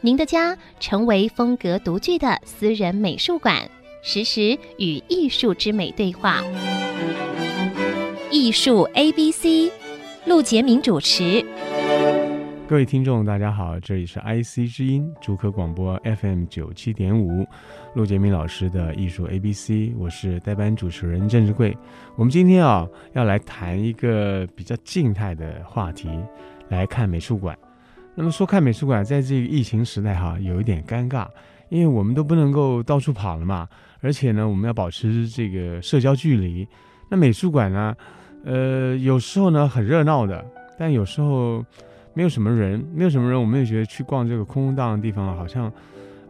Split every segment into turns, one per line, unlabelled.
您的家成为风格独具的私人美术馆，实时与艺术之美对话。艺术 A B C，陆杰明主持。
各位听众，大家好，这里是 IC 之音主科广播 FM 九七点五，陆杰明老师的艺术 A B C，我是代班主持人郑志贵。我们今天啊，要来谈一个比较静态的话题，来看美术馆。那么说看美术馆，在这个疫情时代哈，有一点尴尬，因为我们都不能够到处跑了嘛，而且呢，我们要保持这个社交距离。那美术馆呢，呃，有时候呢很热闹的，但有时候没有什么人，没有什么人，我们也觉得去逛这个空空荡荡的地方好像，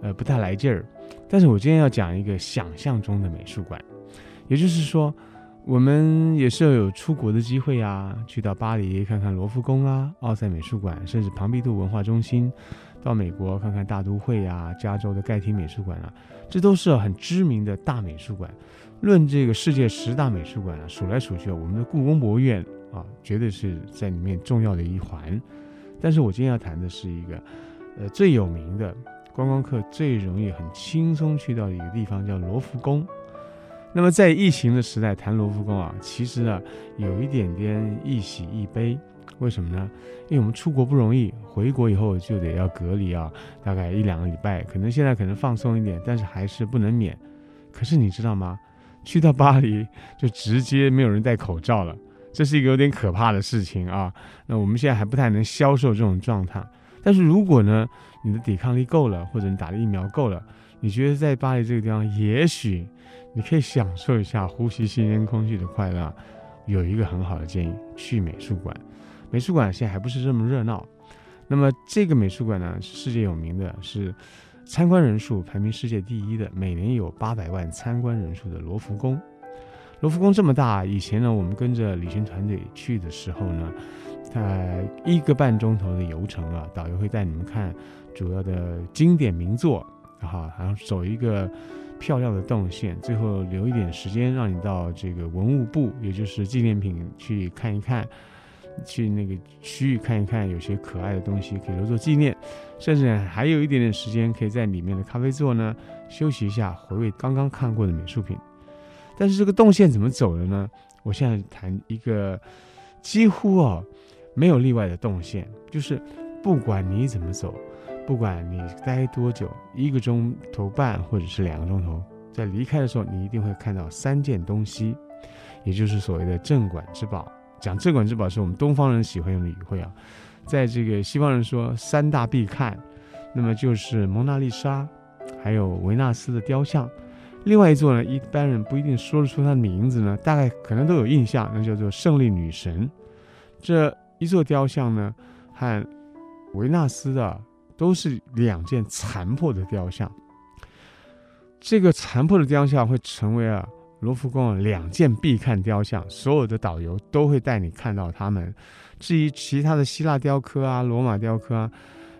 呃，不太来劲儿。但是我今天要讲一个想象中的美术馆，也就是说。我们也是要有出国的机会啊，去到巴黎看看罗浮宫啊、奥赛美术馆，甚至庞毕度文化中心；到美国看看大都会啊、加州的盖廷美术馆啊，这都是很知名的大美术馆。论这个世界十大美术馆啊，数来数去，我们的故宫博物院啊，绝对是在里面重要的一环。但是我今天要谈的是一个，呃，最有名的观光客最容易很轻松去到的一个地方，叫罗浮宫。那么在疫情的时代谈罗浮宫啊，其实啊有一点点一喜一悲。为什么呢？因为我们出国不容易，回国以后就得要隔离啊，大概一两个礼拜。可能现在可能放松一点，但是还是不能免。可是你知道吗？去到巴黎就直接没有人戴口罩了，这是一个有点可怕的事情啊。那我们现在还不太能销售这种状态。但是如果呢，你的抵抗力够了，或者你打的疫苗够了，你觉得在巴黎这个地方，也许。你可以享受一下呼吸新鲜空气的快乐。有一个很好的建议，去美术馆。美术馆现在还不是这么热闹。那么这个美术馆呢，是世界有名的，是参观人数排名世界第一的，每年有八百万参观人数的罗浮宫。罗浮宫这么大，以前呢，我们跟着旅行团队去的时候呢，它一个半钟头的游程啊，导游会带你们看主要的经典名作，啊，然后走一个。漂亮的动线，最后留一点时间让你到这个文物部，也就是纪念品去看一看，去那个区域看一看，有些可爱的东西可以留作纪念，甚至还有一点点时间可以在里面的咖啡座呢休息一下，回味刚刚看过的美术品。但是这个动线怎么走的呢？我现在谈一个几乎啊没有例外的动线，就是不管你怎么走。不管你待多久，一个钟头半或者是两个钟头，在离开的时候，你一定会看到三件东西，也就是所谓的镇馆之宝。讲镇馆之宝是我们东方人喜欢用的语汇啊，在这个西方人说三大必看，那么就是蒙娜丽莎，还有维纳斯的雕像，另外一座呢，一般人不一定说得出它的名字呢，大概可能都有印象，那叫做胜利女神。这一座雕像呢，和维纳斯的。都是两件残破的雕像，这个残破的雕像会成为啊罗浮宫两件必看雕像，所有的导游都会带你看到他们。至于其他的希腊雕刻啊、罗马雕刻啊，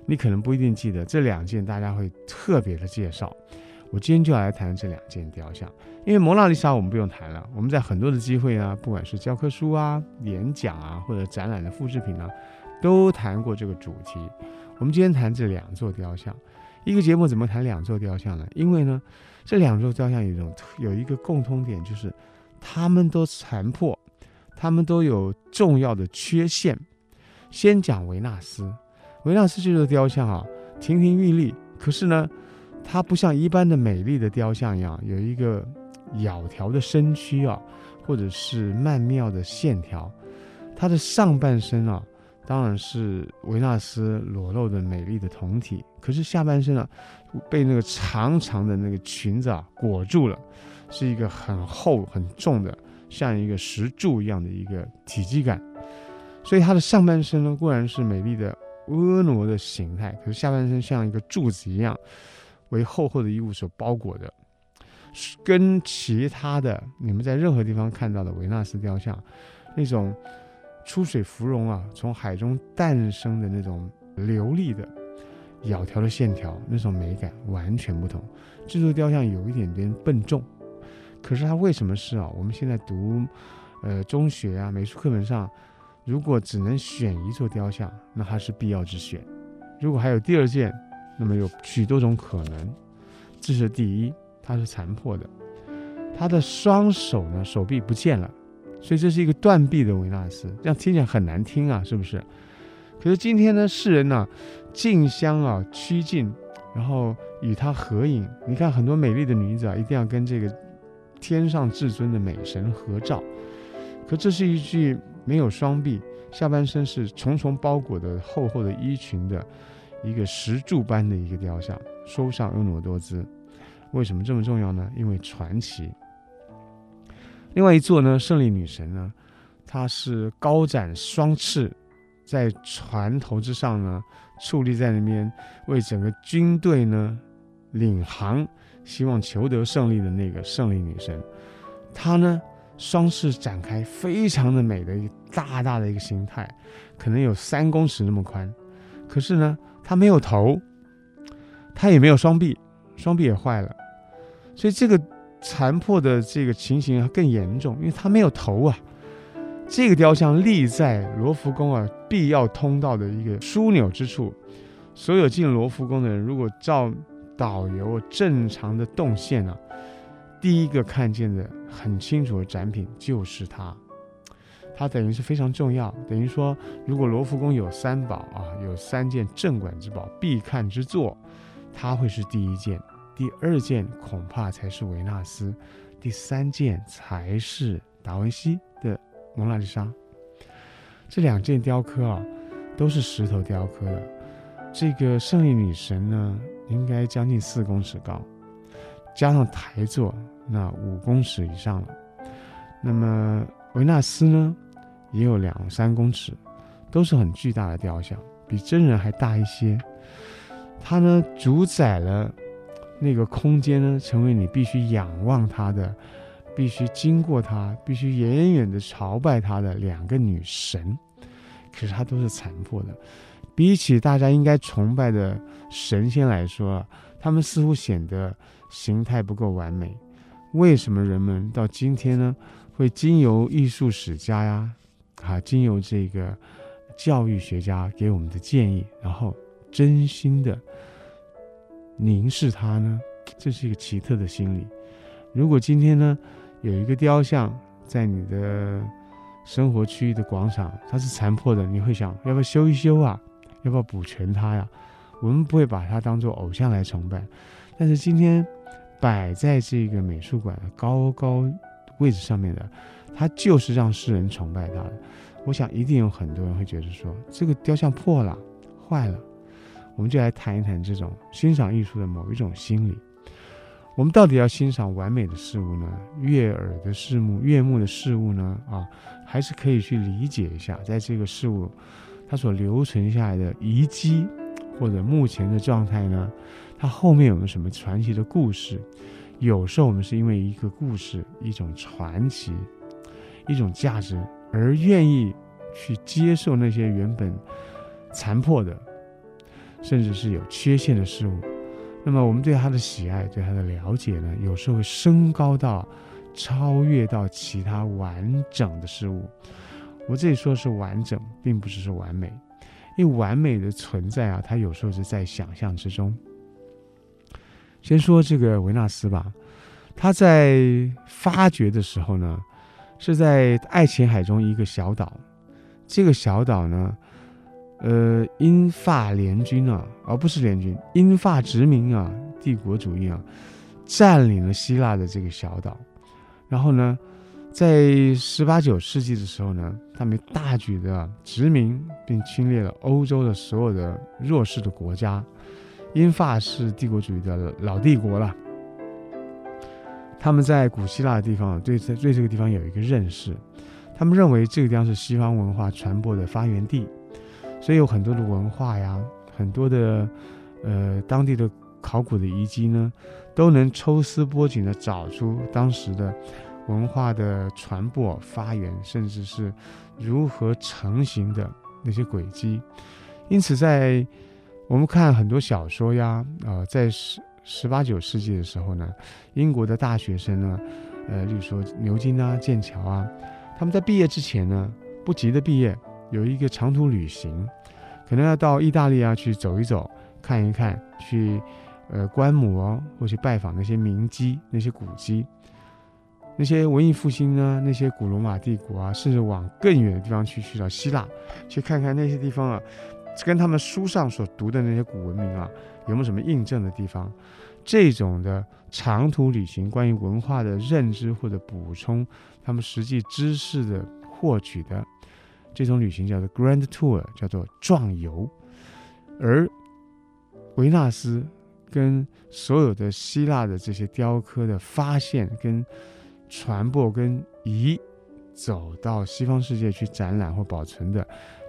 你可能不一定记得，这两件大家会特别的介绍。我今天就要来谈这两件雕像，因为蒙娜丽莎我们不用谈了，我们在很多的机会啊，不管是教科书啊、演讲啊，或者展览的复制品啊，都谈过这个主题。我们今天谈这两座雕像，一个节目怎么谈两座雕像呢？因为呢，这两座雕像有一种有一个共通点，就是它们都残破，它们都有重要的缺陷。先讲维纳斯，维纳斯这座雕像啊，亭亭玉立，可是呢，它不像一般的美丽的雕像一样有一个窈窕的身躯啊，或者是曼妙的线条，它的上半身啊。当然是维纳斯裸露的美丽的胴体，可是下半身啊，被那个长长的那个裙子啊裹住了，是一个很厚很重的，像一个石柱一样的一个体积感。所以它的上半身呢固然是美丽的婀娜的形态，可是下半身像一个柱子一样，为厚厚的衣物所包裹的，跟其他的你们在任何地方看到的维纳斯雕像，那种出水芙蓉啊，从海中诞生的那种流利的、窈窕的线条，那种美感完全不同。这座雕像有一点点笨重，可是它为什么是啊？我们现在读呃中学啊美术课本上，如果只能选一座雕像，那它是必要之选。如果还有第二件，那么有许多种可能。这是第一，它是残破的，它的双手呢，手臂不见了，所以这是一个断臂的维纳斯，这样听起来很难听啊，是不是？可是今天呢，世人呢，竞相啊趋近，然后与他合影。你看很多美丽的女子啊，一定要跟这个天上至尊的美神合照。可这是一具没有双臂，下半身是重重包裹的厚厚的衣裙的一个石柱般的一个雕像，瘦上婀娜多姿。为什么这么重要呢？因为传奇。另外一座呢，胜利女神呢，她是高展双翅。在船头之上呢，矗立在那边，为整个军队呢领航，希望求得胜利的那个胜利女神，她呢双翅展开，非常的美的一个大大的一个形态，可能有三公尺那么宽。可是呢，她没有头，她也没有双臂，双臂也坏了，所以这个残破的这个情形更严重，因为她没有头啊。这个雕像立在罗浮宫啊必要通道的一个枢纽之处，所有进罗浮宫的人，如果照导游正常的动线啊，第一个看见的很清楚的展品就是它，它等于是非常重要。等于说，如果罗浮宫有三宝啊，有三件镇馆之宝、必看之作，它会是第一件，第二件恐怕才是维纳斯，第三件才是达文西的。蒙娜丽莎，这两件雕刻啊，都是石头雕刻的。这个胜利女神呢，应该将近四公尺高，加上台座，那五公尺以上了。那么维纳斯呢，也有两三公尺，都是很巨大的雕像，比真人还大一些。它呢，主宰了那个空间呢，成为你必须仰望她的。必须经过他，必须远远的朝拜他的两个女神，可是她都是残破的。比起大家应该崇拜的神仙来说，他们似乎显得形态不够完美。为什么人们到今天呢，会经由艺术史家呀，啊，经由这个教育学家给我们的建议，然后真心的凝视它呢？这是一个奇特的心理。如果今天呢，有一个雕像在你的生活区域的广场，它是残破的，你会想要不要修一修啊？要不要补全它呀？我们不会把它当做偶像来崇拜，但是今天摆在这个美术馆的高高位置上面的，它就是让世人崇拜它的。我想一定有很多人会觉得说，这个雕像破了、坏了，我们就来谈一谈这种欣赏艺术的某一种心理。我们到底要欣赏完美的事物呢，悦耳的事物、悦目的事物呢？啊，还是可以去理解一下，在这个事物它所留存下来的遗迹，或者目前的状态呢，它后面有没有什么传奇的故事？有时候我们是因为一个故事、一种传奇、一种价值而愿意去接受那些原本残破的，甚至是有缺陷的事物。那么我们对他的喜爱，对他的了解呢，有时候会升高到超越到其他完整的事物。我这里说是完整，并不是说完美，因为完美的存在啊，它有时候是在想象之中。先说这个维纳斯吧，他在发掘的时候呢，是在爱琴海中一个小岛，这个小岛呢。呃，英法联军啊，而、不是联军，英法殖民啊，帝国主义啊，占领了希腊的这个小岛。然后呢，在十八九世纪的时候呢，他们大举的殖民并侵略了欧洲的所有的弱势的国家。英法是帝国主义的老帝国了。他们在古希腊的地方对对对这个地方有一个认识，他们认为这个地方是西方文化传播的发源地。所以有很多的文化呀，很多的呃当地的考古的遗迹呢，都能抽丝剥茧的找出当时的文化的传播发源，甚至是如何成型的那些轨迹。因此，在我们看很多小说呀，呃，在十十八九世纪的时候呢，英国的大学生呢，呃，例如说牛津啊、剑桥啊，他们在毕业之前呢，不急的毕业。有一个长途旅行，可能要到意大利啊去走一走，看一看，去呃观摩，或去拜访那些名迹、那些古迹，那些文艺复兴呢，那些古罗马帝国啊，甚至往更远的地方去，去到希腊，去看看那些地方啊，跟他们书上所读的那些古文明啊，有没有什么印证的地方？这种的长途旅行，关于文化的认知或者补充他们实际知识的获取的。这种旅行叫做 Grand Tour，叫做壮游，而维纳斯跟所有的希腊的这些雕刻的发现、跟传播、跟移走到西方世界去展览或保存的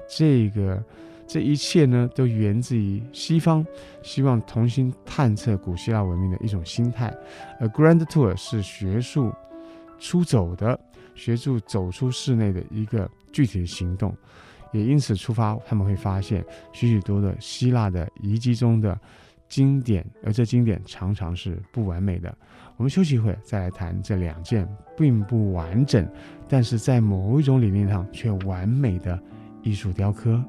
这个这一切呢，都源自于西方希望重新探测古希腊文明的一种心态。而 Grand Tour 是学术出走的。协助走出室内的一个具体的行动，也因此出发，他们会发现许许多的希腊的遗迹中的经典，而这经典常常是不完美的。我们休息一会，再来谈这两件并不完整，但是在某一种理念上却完美的艺术雕刻。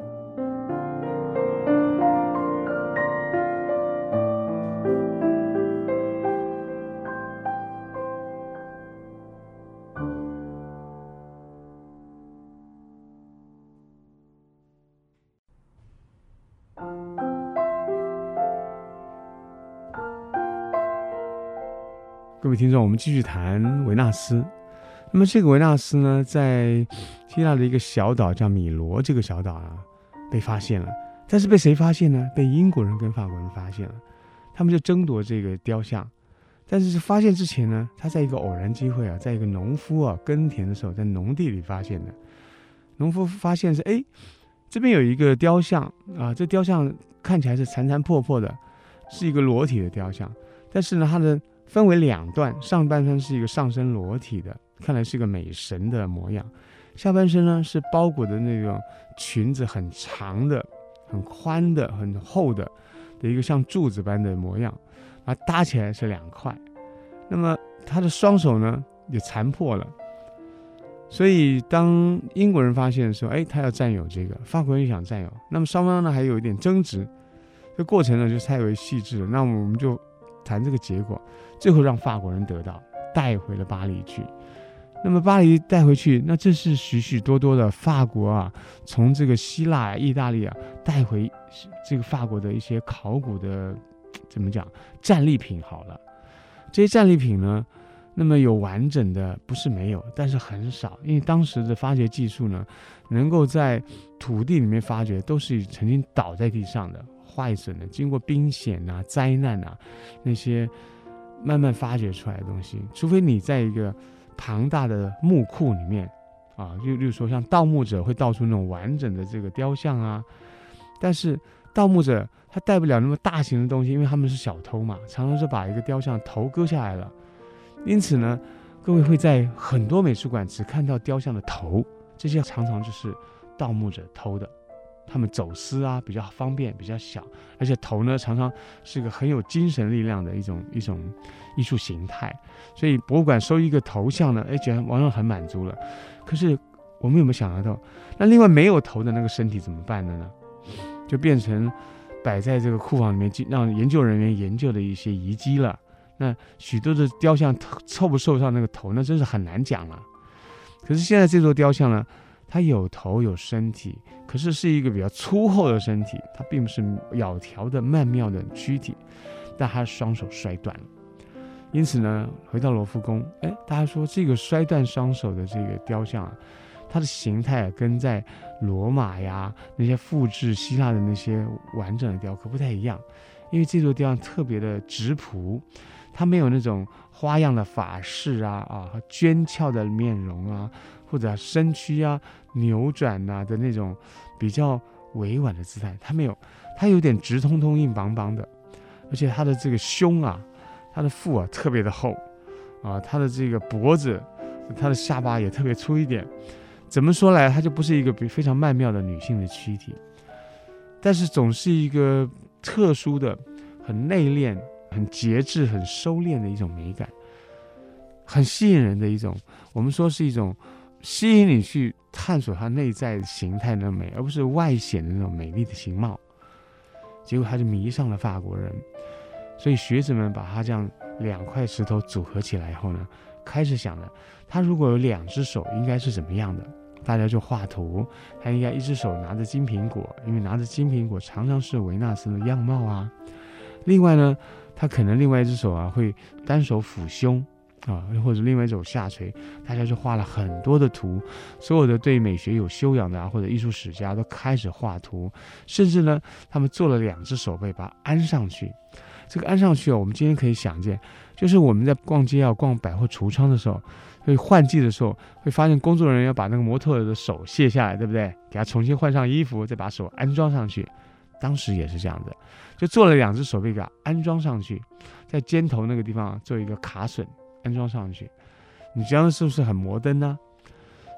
各位听众，我们继续谈维纳斯。那么这个维纳斯呢，在希腊的一个小岛叫米罗，这个小岛啊被发现了。但是被谁发现呢？被英国人跟法国人发现了。他们就争夺这个雕像。但是发现之前呢，他在一个偶然机会啊，在一个农夫啊耕田的时候，在农地里发现的。农夫发现是哎，这边有一个雕像啊，这雕像看起来是残残破破的，是一个裸体的雕像。但是呢，它的分为两段，上半身是一个上身裸体的，看来是一个美神的模样；下半身呢是包裹的那种裙子，很长的、很宽的、很厚的的一个像柱子般的模样，啊，搭起来是两块。那么他的双手呢也残破了，所以当英国人发现的时候，哎，他要占有这个，法国人也想占有，那么双方呢还有一点争执，这过程呢就太为细致了。那么我们就。谈这个结果，最后让法国人得到，带回了巴黎去。那么巴黎带回去，那这是许许多多的法国啊，从这个希腊、意大利啊带回这个法国的一些考古的怎么讲战利品。好了，这些战利品呢，那么有完整的不是没有，但是很少，因为当时的发掘技术呢，能够在土地里面发掘，都是曾经倒在地上的。坏损的，经过兵险啊、灾难啊，那些慢慢发掘出来的东西，除非你在一个庞大的墓库里面啊，就例如说像盗墓者会盗出那种完整的这个雕像啊，但是盗墓者他带不了那么大型的东西，因为他们是小偷嘛，常常是把一个雕像头割下来了，因此呢，各位会在很多美术馆只看到雕像的头，这些常常就是盗墓者偷的。他们走私啊，比较方便，比较小，而且头呢，常常是个很有精神力量的一种一种艺术形态。所以博物馆收一个头像呢，哎，觉得往往很满足了。可是我们有没有想得到，那另外没有头的那个身体怎么办的呢？就变成摆在这个库房里面，让研究人员研究的一些遗迹了。那许多的雕像凑不凑上那个头，那真是很难讲了。可是现在这座雕像呢？它有头有身体，可是是一个比较粗厚的身体，它并不是窈窕的曼妙的躯体，但它的双手摔断了。因此呢，回到罗浮宫，哎，大家说这个摔断双手的这个雕像啊，它的形态跟在罗马呀那些复制希腊的那些完整的雕刻不太一样，因为这座雕像特别的质朴，它没有那种花样的发饰啊啊和娟俏的面容啊。或者身躯啊扭转呐、的那种比较委婉的姿态，他没有，他有点直通通、硬邦邦的，而且他的这个胸啊，他的腹啊特别的厚啊，他的这个脖子，他的下巴也特别粗一点。怎么说来，他就不是一个比非常曼妙的女性的躯体，但是总是一个特殊的、很内敛、很节制、很收敛的一种美感，很吸引人的一种。我们说是一种吸引你去探索它内在形态的美，而不是外显的那种美丽的形貌。结果他就迷上了法国人，所以学者们把他这样两块石头组合起来以后呢，开始想了，他如果有两只手，应该是怎么样的？大家就画图，他应该一只手拿着金苹果，因为拿着金苹果常常是维纳斯的样貌啊。另外呢，他可能另外一只手啊会单手抚胸啊，或者另外一种下垂。大家就画了很多的图，所有的对美学有修养的啊，或者艺术史家都开始画图，甚至呢，他们做了两只手背把它安上去。这个安上去啊，我们今天可以想见，就是我们在逛街啊、逛百货橱窗的时候。会换季的时候，会发现工作人员要把那个模特的手卸下来，对不对？给他重新换上衣服，再把手安装上去。当时也是这样的，就做了两只手臂给他安装上去，在肩头那个地方做一个卡榫安装上去。你这样是不是很摩登呢？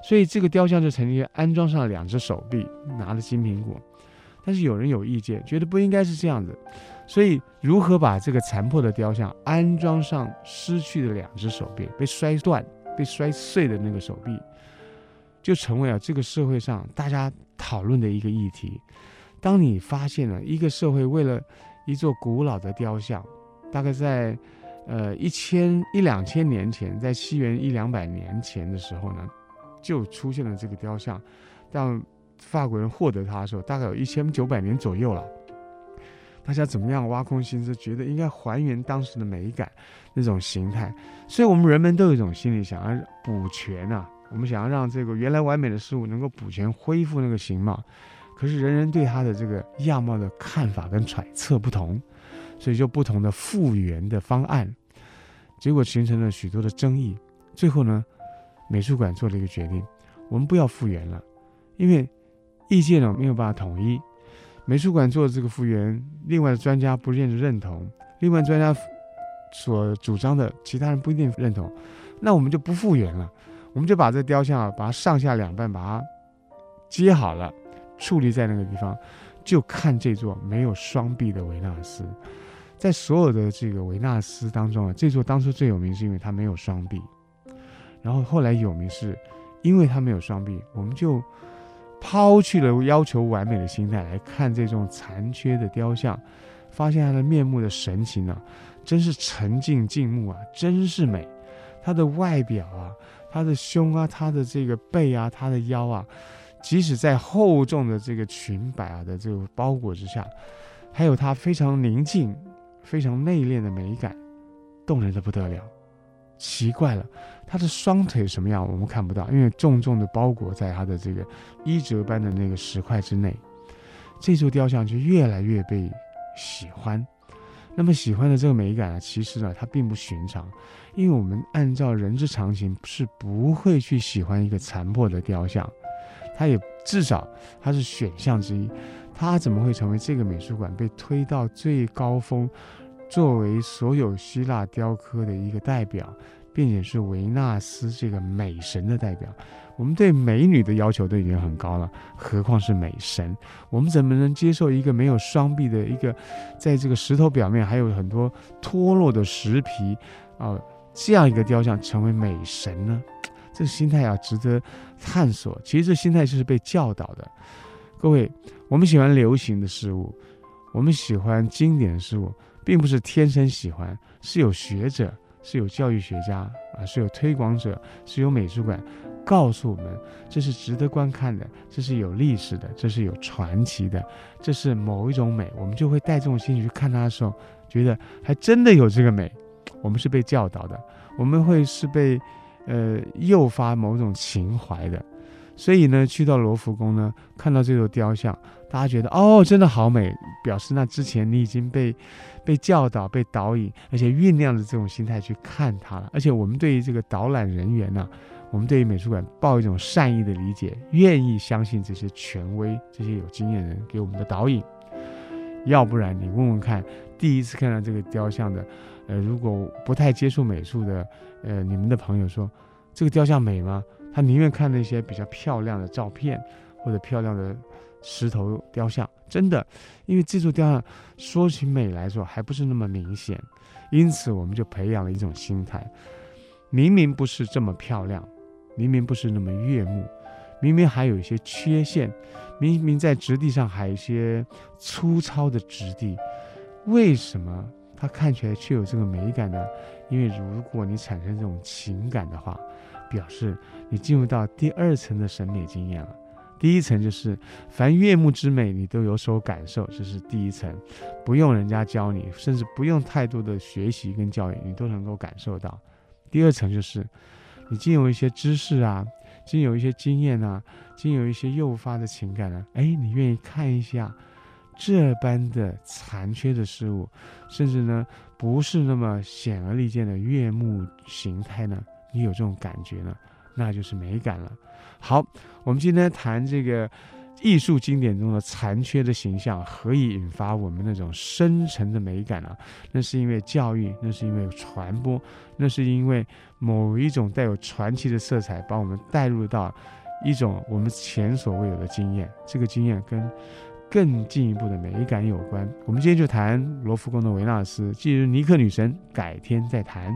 所以这个雕像就曾经安装上两只手臂，拿着金苹果。但是有人有意见，觉得不应该是这样子。所以如何把这个残破的雕像安装上失去的两只手臂，被摔断？被摔碎的那个手臂，就成为了这个社会上大家讨论的一个议题。当你发现了一个社会为了一座古老的雕像，大概在呃一千一两千年前，在西元一两百年前的时候呢，就出现了这个雕像。当法国人获得它的时候，大概有一千九百年左右了。大家怎么样挖空心思，觉得应该还原当时的美感那种形态，所以我们人们都有一种心理，想要补全啊，我们想要让这个原来完美的事物能够补全、恢复那个形貌。可是人人对它的这个样貌的看法跟揣测不同，所以就不同的复原的方案，结果形成了许多的争议。最后呢，美术馆做了一个决定，我们不要复原了，因为意见呢没有办法统一。美术馆做的这个复原，另外的专家不见得认同，另外专家所主张的，其他人不一定认同，那我们就不复原了，我们就把这雕像啊，把它上下两半把它接好了，矗立在那个地方，就看这座没有双臂的维纳斯。在所有的这个维纳斯当中啊，这座当初最有名是因为它没有双臂，然后后来有名是因为它没有双臂，我们就。抛去了要求完美的心态来看这种残缺的雕像，发现它的面目的神情、啊，真是沉静静穆啊，真是美。它的外表啊，它的胸啊，它的这个背啊，它的腰啊，即使在厚重的这个裙摆啊的这个包裹之下，还有它非常宁静、非常内敛的美感，动人的不得了。奇怪了，他的双腿什么样？我们看不到，因为重重的包裹在他的这个衣褶般的那个石块之内。这座雕像就越来越被喜欢。那么喜欢的这个美感啊，其实呢，它并不寻常，因为我们按照人之常情是不会去喜欢一个残破的雕像，它也至少它是选项之一。它怎么会成为这个美术馆被推到最高峰？作为所有希腊雕刻的一个代表，并且是维纳斯这个美神的代表，我们对美女的要求都已经很高了，何况是美神？我们怎么能接受一个没有双臂的一个，在这个石头表面还有很多脱落的石皮啊，这样一个雕像成为美神呢？这心态啊，值得探索。其实这心态就是被教导的。各位，我们喜欢流行的事物，我们喜欢经典的事物。并不是天生喜欢，是有学者，是有教育学家啊，是有推广者，是有美术馆告诉我们，这是值得观看的，这是有历史的，这是有传奇的，这是某一种美，我们就会带这种心情去看它的时候，觉得还真的有这个美。我们是被教导的，我们会是被呃诱发某种情怀的。所以呢，去到罗浮宫呢，看到这座雕像，大家觉得哦，真的好美，表示那之前你已经被被教导、被导引，而且酝酿着这种心态去看它了。而且我们对于这个导览人员呢、我们对于美术馆抱一种善意的理解，愿意相信这些权威、这些有经验人给我们的导引。要不然，你问问看，第一次看到这个雕像的，呃，如果不太接触美术的，呃，你们的朋友说这个雕像美吗？他宁愿看那些比较漂亮的照片或者漂亮的石头雕像。真的，因为这座雕像说起美来说还不是那么明显，因此我们就培养了一种心态：明明不是这么漂亮。明明不是那么悦目，明明还有一些缺陷，明明在质地上还有一些粗糙的质地，为什么它看起来却有这个美感呢？因为如果你产生这种情感的话，表示你进入到第二层的审美经验了。第一层就是凡悦目之美，你都有所感受，这是第一层，不用人家教你，甚至不用太多的学习跟教育，你都能够感受到。第二层就是。你经有一些知识啊，经有一些经验啊，经有一些诱发的情感啊，哎，你愿意看一下这般的残缺的事物，甚至呢不是那么显而易见的悦目形态呢？你有这种感觉呢，那就是美感了。好，我们今天谈这个。艺术经典中的残缺的形象，何以引发我们那种深沉的美感呢、啊？那是因为教育，那是因为传播，那是因为某一种带有传奇的色彩，把我们带入到一种我们前所未有的经验。这个经验跟更进一步的美感有关。我们今天就谈罗浮宫的维纳斯，继日尼克女神，改天再谈。